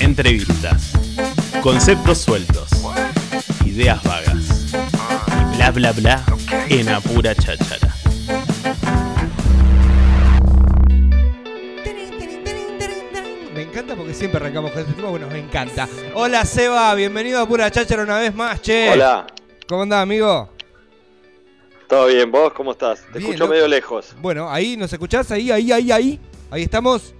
Entrevistas. Conceptos sueltos. Ideas vagas. Y bla bla bla en apura cháchara. Me encanta porque siempre arrancamos con este tema, bueno, me encanta. Hola Seba, bienvenido a Pura Cháchara una vez más, che. Hola, ¿Cómo andás, amigo? ¿todo bien? ¿Vos cómo estás? Te Bien, escucho medio lejos. Bueno, ahí, ¿nos escuchás? Ahí, ahí, ahí, ahí. Ahí estamos.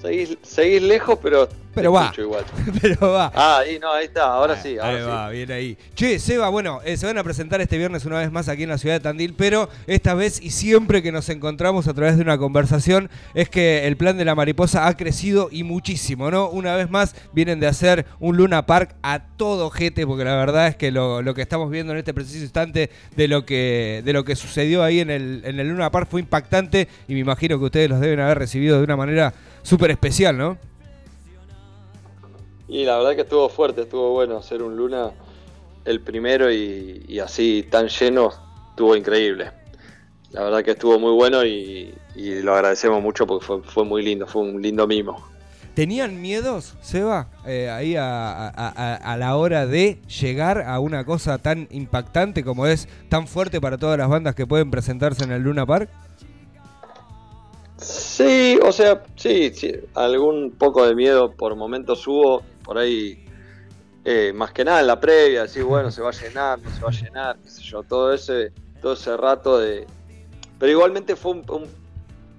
Seguís, seguís lejos, pero, Pero va. igual. Pero va. Ah, ahí no, ahí está, ahora Ah, sí, Ahí ahora va, bien ahí. Che, Seba, bueno, eh, se van a presentar este viernes una vez más aquí en la ciudad de Tandil, pero esta vez y siempre que nos encontramos a través de una conversación es que el plan de la mariposa ha crecido y muchísimo, ¿no? Una vez más vienen de hacer un Luna Park a todo jete, porque la verdad es que lo, lo que estamos viendo en este preciso instante de lo que, de lo que sucedió ahí en el, en el Luna Park fue impactante y me imagino que ustedes los deben haber recibido de una manera súper especial, ¿no? Y la verdad que estuvo fuerte, estuvo bueno hacer un Luna el primero y, y así tan lleno, estuvo increíble. La verdad que estuvo muy bueno y, y lo agradecemos mucho porque fue, fue muy lindo, fue un lindo mimo. ¿Tenían miedos, Seba, eh, ahí a, a- a- a la hora de llegar a una cosa tan impactante como es tan fuerte para todas las bandas que pueden presentarse en el Luna Park? Sí, o sea, sí, sí, algún poco de miedo por momentos hubo, por ahí, eh, más que nada en la previa, decir, bueno, se va a llenar, no se va a llenar, qué sé yo, todo ese, todo ese rato de... Pero igualmente fue un, un-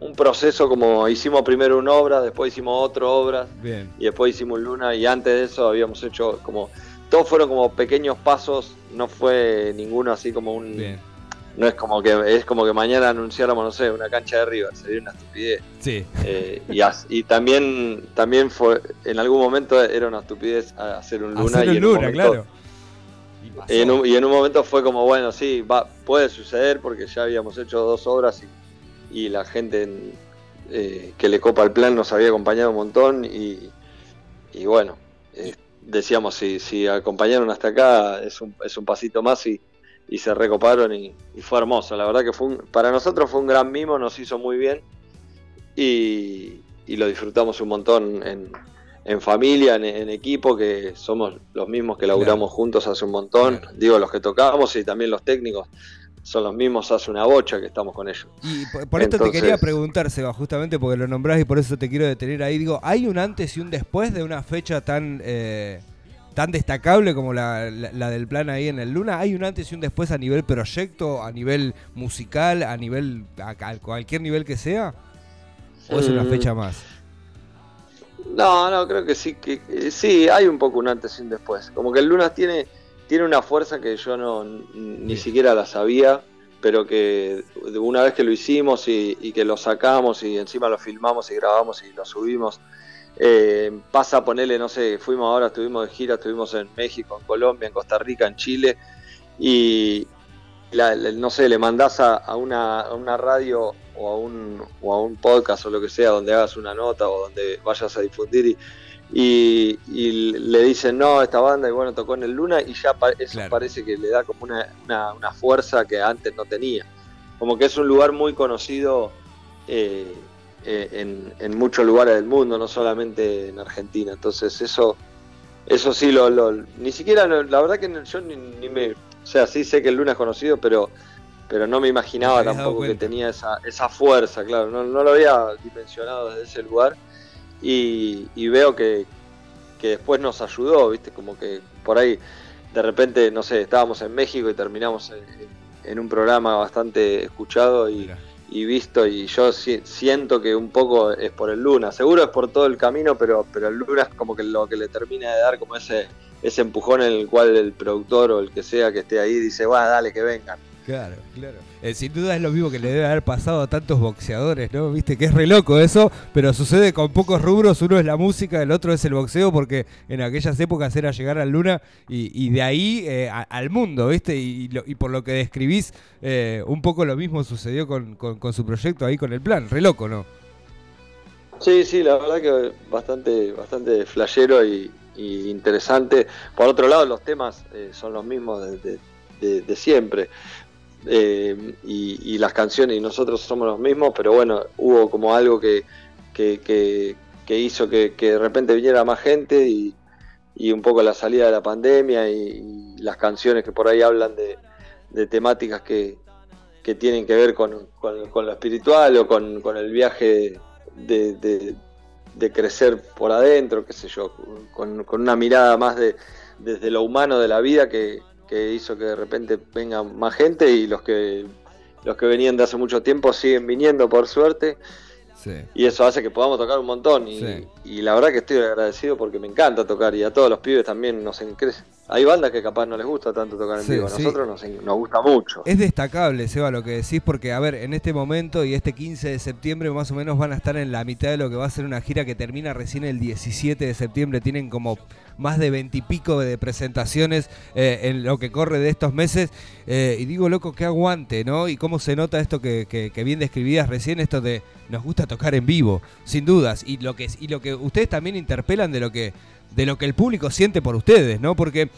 un proceso como hicimos primero una obra, después hicimos otra obra, Bien. y después hicimos Luna, y antes de eso habíamos hecho como... Todos fueron como pequeños pasos, no fue ninguno así como un... Bien. No es como que es como que mañana anunciáramos, no sé, una cancha de River, sería una estupidez. Sí. Eh, y, as- y también también fue en algún momento era una estupidez a- hacer un Luna Hacer y un en un Luna, momento- claro. Y y en, un, y en un momento fue como bueno sí va puede suceder porque ya habíamos hecho dos obras y, y la gente en- eh, que le copa el plan nos había acompañado un montón y, y bueno eh, decíamos si, si acompañaron hasta acá es un, es un pasito más y, y se recoparon y, y fue hermoso la verdad que fue un- para nosotros fue un gran mimo nos hizo muy bien y, y lo disfrutamos un montón en, en familia, en, en equipo, que somos los mismos que laburamos juntos hace un montón. Claro. Digo, los que tocamos y también los técnicos son los mismos hace una bocha que estamos con ellos. Y por, por esto te quería preguntar, Seba, justamente porque lo nombrás y por eso te quiero detener ahí. Digo, ¿hay un antes y un después de una fecha tan eh, tan destacable como la, la- la del plan ahí en el Luna? ¿Hay un antes y un después a nivel proyecto, a nivel musical, a nivel a, a cualquier nivel que sea? ¿O es una Mm. fecha más? No, no, creo que sí, que que sí, hay un poco un antes y un después. Como que el Lunas tiene, tiene una fuerza que yo no ni siquiera la sabía, pero que una vez que lo hicimos y, y que lo sacamos y encima lo filmamos y grabamos y lo subimos, eh, pasa a ponerle, no sé, fuimos ahora, estuvimos de gira, estuvimos en México, en Colombia, en Costa Rica, en Chile, y la- la- no sé, le mandás a, a una, a una radio o a, un, o a un podcast o lo que sea donde hagas una nota o donde vayas a difundir y, y, y le dicen no, esta banda y bueno, tocó en el Luna y ya pa- eso Claro. parece que le da como una, una, una fuerza que antes no tenía. Como que es un lugar muy conocido eh, eh, en, en muchos lugares del mundo, no solamente en Argentina. Entonces eso eso sí, lo, lo- ni siquiera, la verdad que no- yo ni, ni me, o sea, sí sé que el Luna es conocido, pero, pero no me imaginaba tampoco que tenía esa, esa fuerza, claro, no, no lo había dimensionado desde ese lugar y, y veo que, que después nos ayudó, viste, como que por ahí de repente, no sé, estábamos en México y terminamos en, en un programa bastante escuchado y. y visto y yo si- siento que un poco es por el Luna, seguro es por todo el camino, pero, pero el Luna es como que lo que le termina de dar como ese, ese empujón en el cual el productor o el que sea que esté ahí dice, va, dale, que vengan. Claro, claro. Eh, sin duda es lo mismo que le debe haber pasado a tantos boxeadores, ¿no? Viste que es re loco eso, pero sucede con pocos rubros. Uno es la música, el otro es el boxeo, porque en aquellas épocas era llegar a Luna y, y de ahí eh, a- al mundo, ¿viste? Y, y lo- y por lo que describís, eh, un poco lo mismo sucedió con, con- con su proyecto ahí con el plan. Re loco, ¿no? Sí, sí, la verdad que bastante, bastante flashero y, y interesante. Por otro lado, los temas eh, son los mismos de, de- de- de siempre. Eh, y, y las canciones y nosotros somos los mismos, pero bueno, hubo como algo que, que, que- hizo que, de repente viniera más gente y, un poco la salida de la pandemia y, las canciones que por ahí hablan de, temáticas que, tienen que ver con, lo espiritual o con, el viaje de, crecer por adentro, qué sé yo, con, una mirada más de, desde lo humano de la vida que, que hizo que de repente venga más gente y los que los que venían de hace mucho tiempo siguen viniendo por suerte. Y eso hace que podamos tocar un montón. Y, la verdad que estoy agradecido porque me encanta tocar y a todos los pibes también nos crece. Hay bandas que capaz no les gusta tanto tocar en vivo, a nosotros nos, nos, gusta mucho. Es destacable, Seba, lo que decís, porque, a ver, en este momento y este 15 de septiembre más o menos van a estar en la mitad de lo que va a ser una gira que termina recién el 17 de septiembre. Tienen como más de veintipico de presentaciones eh, en lo que corre de estos meses. Eh, y digo, loco, que aguante, ¿no? Y cómo se nota esto que, que, bien describías recién, esto de nos gusta tocar en vivo, sin dudas. Y lo que, y lo que ustedes también interpelan de lo que de lo que el público siente por ustedes, ¿no? Porque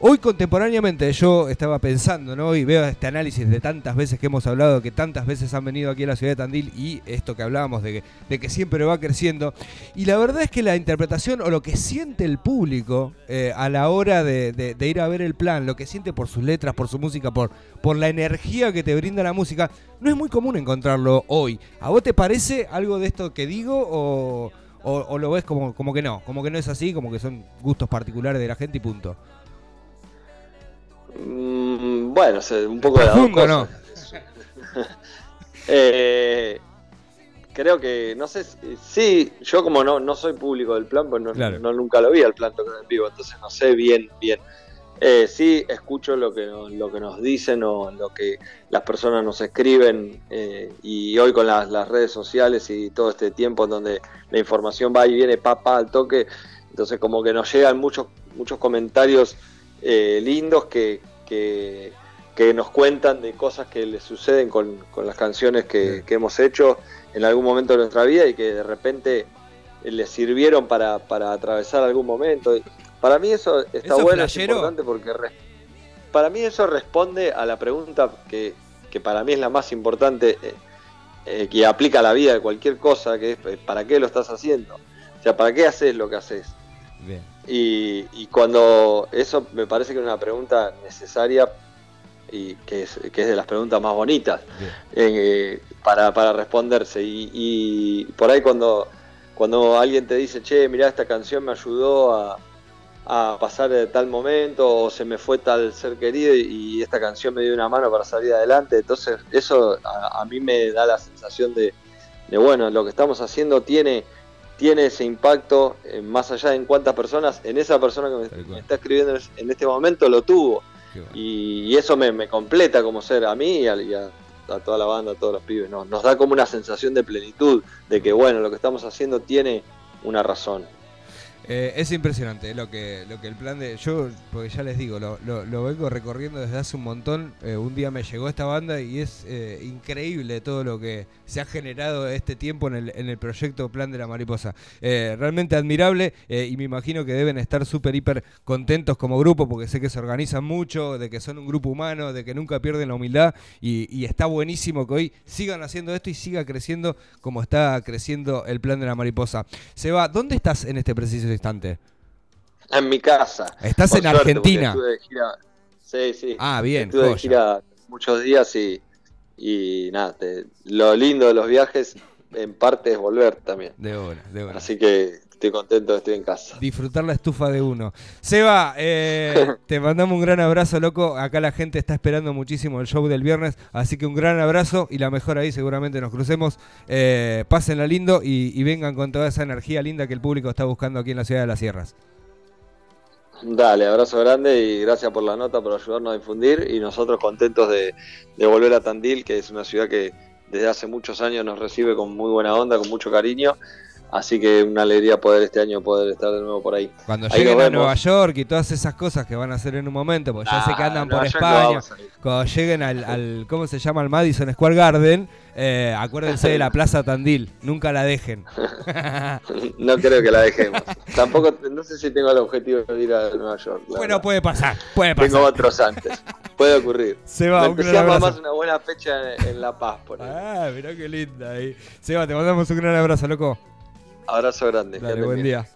hoy contemporáneamente yo estaba pensando, ¿no? Y veo este análisis de tantas veces que hemos hablado, que tantas veces han venido aquí a la ciudad de Tandil y esto que hablábamos de que, siempre va creciendo. Y la verdad es que la interpretación o lo que siente el público eh, a la hora de, ir a ver el plan, lo que siente por sus letras, por su música, por, por la energía que te brinda la música, no es muy común encontrarlo hoy. ¿A vos te parece algo de esto que digo o... O, lo ves como, como que no, como que no es así, como que son gustos particulares de la gente y punto. Mm, bueno, un poco de la ¿no? eh, creo que, no sé, sí, yo como no, no soy público del plan, pues no, no nunca lo vi al plan tocar en vivo, entonces no sé bien, bien. Eh, sí, escucho lo que, lo que nos dicen o lo que las personas nos escriben eh, y hoy con las, redes sociales y todo este tiempo en donde la información va y viene papá al toque, entonces como que nos llegan muchos, muchos comentarios eh, lindos que, que, nos cuentan de cosas que les suceden con, las canciones que, hemos hecho en algún momento de nuestra vida y que de repente les sirvieron para, para atravesar algún momento. Para mí eso está bueno, es importante porque para mí eso responde a la pregunta que, para mí es la más importante eh, eh, que aplica a la vida de cualquier cosa, que es eh, ¿para qué lo estás haciendo? O sea, ¿para qué haces lo que haces? Y, cuando eso me parece que es una pregunta necesaria y que es, que es de las preguntas más bonitas para, para responderse. Y, y por ahí cuando, cuando alguien te dice, che, mira, esta canción me ayudó a, a pasar de tal momento o se me fue tal ser querido y, esta canción me dio una mano para salir adelante. Entonces eso a, mí me da la sensación de, bueno, lo que estamos haciendo tiene, tiene ese impacto eh, más allá de en cuántas personas, en esa persona que me, está escribiendo en este momento lo tuvo. Y, eso me, completa como ser a mí y a, toda la banda, a todos los pibes. Nos da como una sensación de plenitud, de que bueno, lo que estamos haciendo tiene una razón. Eh, es impresionante lo que, lo que el plan de. Yo, porque ya les digo, lo, lo, vengo recorriendo desde hace un montón. Eh, un día me llegó esta banda y es eh, increíble todo lo que se ha generado este tiempo en el, en el proyecto Plan de la Mariposa. realmente admirable y me imagino que deben estar súper, hiper contentos como grupo porque sé que se organizan mucho, de que son un grupo humano, de que nunca pierden la humildad y, y está buenísimo que hoy sigan haciendo esto y siga creciendo como está creciendo el Plan de la Mariposa. Seba, ¿dónde estás en este preciso instante? En mi casa. ¿Estás en Argentina? Sí, sí. Ah, bien. Estuve de gira muchos días y, y nada, lo lindo de los viajes en parte es volver también. De hora, de hora. Así que estoy contento de estar en casa. Disfrutar la estufa de uno. Seba, eh, te mandamos un gran abrazo, loco. Acá la gente está esperando muchísimo el show del viernes, así que un gran abrazo y la mejor ahí seguramente nos crucemos. Eh, pásenla lindo y, vengan con toda esa energía linda que el público está buscando aquí en la ciudad de las sierras. Dale, abrazo grande y gracias por la nota, por ayudarnos a difundir y nosotros contentos de volver a Tandil, que es una ciudad que desde hace muchos años nos recibe con muy buena onda, con mucho cariño Así que una alegría poder este año poder estar de nuevo por ahí. Cuando lleguen a Nueva York y todas esas cosas que van a hacer en un momento, porque ya sé que andan por España, cuando lleguen al, ¿cómo se llama? Al Madison Square Garden, eh, acuérdense de la Plaza Tandil, nunca la dejen. no creo que la dejemos. Tampoco, no sé si tengo el objetivo de ir a Nueva York. Bueno, puede pasar, puede pasar. Tengo otros antes, puede ocurrir. Se va, Me más una buena fecha en, La Paz, por Ah, mirá qué linda ahí. Seba, te mandamos un gran abrazo, loco. Abrazo grande. Dale, buen día.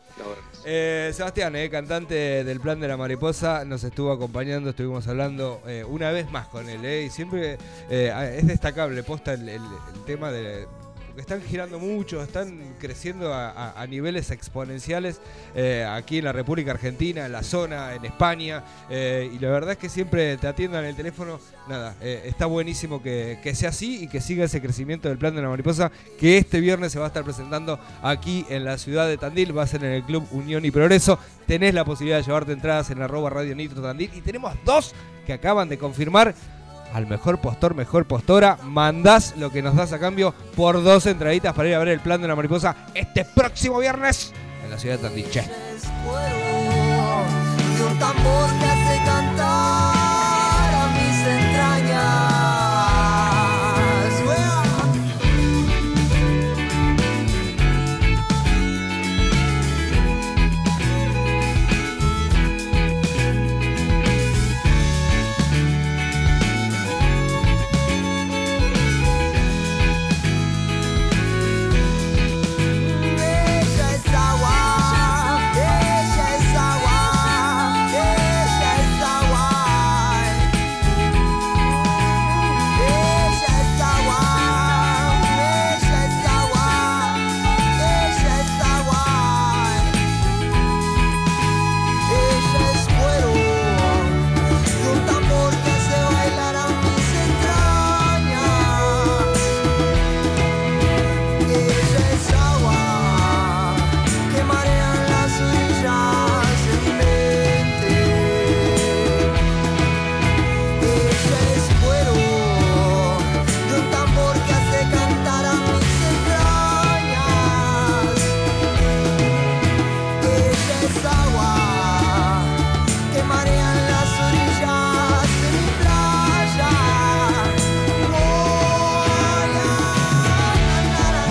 Eh, Sebastián, eh, cantante del Plan de la Mariposa, nos estuvo acompañando, estuvimos hablando eh, una vez más con él, y siempre es destacable, posta el tema de, están girando mucho, están creciendo a, niveles exponenciales eh, aquí en la República Argentina, en la zona, en España, eh, y la verdad es que siempre te atiendan el teléfono. Nada, eh, está buenísimo que, sea así y que siga ese crecimiento del plan de la mariposa que este viernes se va a estar presentando aquí en la ciudad de Tandil, va a ser en el Club Unión y Progreso. Tenés la posibilidad de llevarte entradas en arroba Radio Nitro Tandil y tenemos dos que acaban de confirmar al mejor postor, mejor postora, mandás lo que nos das a cambio por dos entraditas para ir a ver el plan de la mariposa este próximo viernes en la ciudad de Tandiche.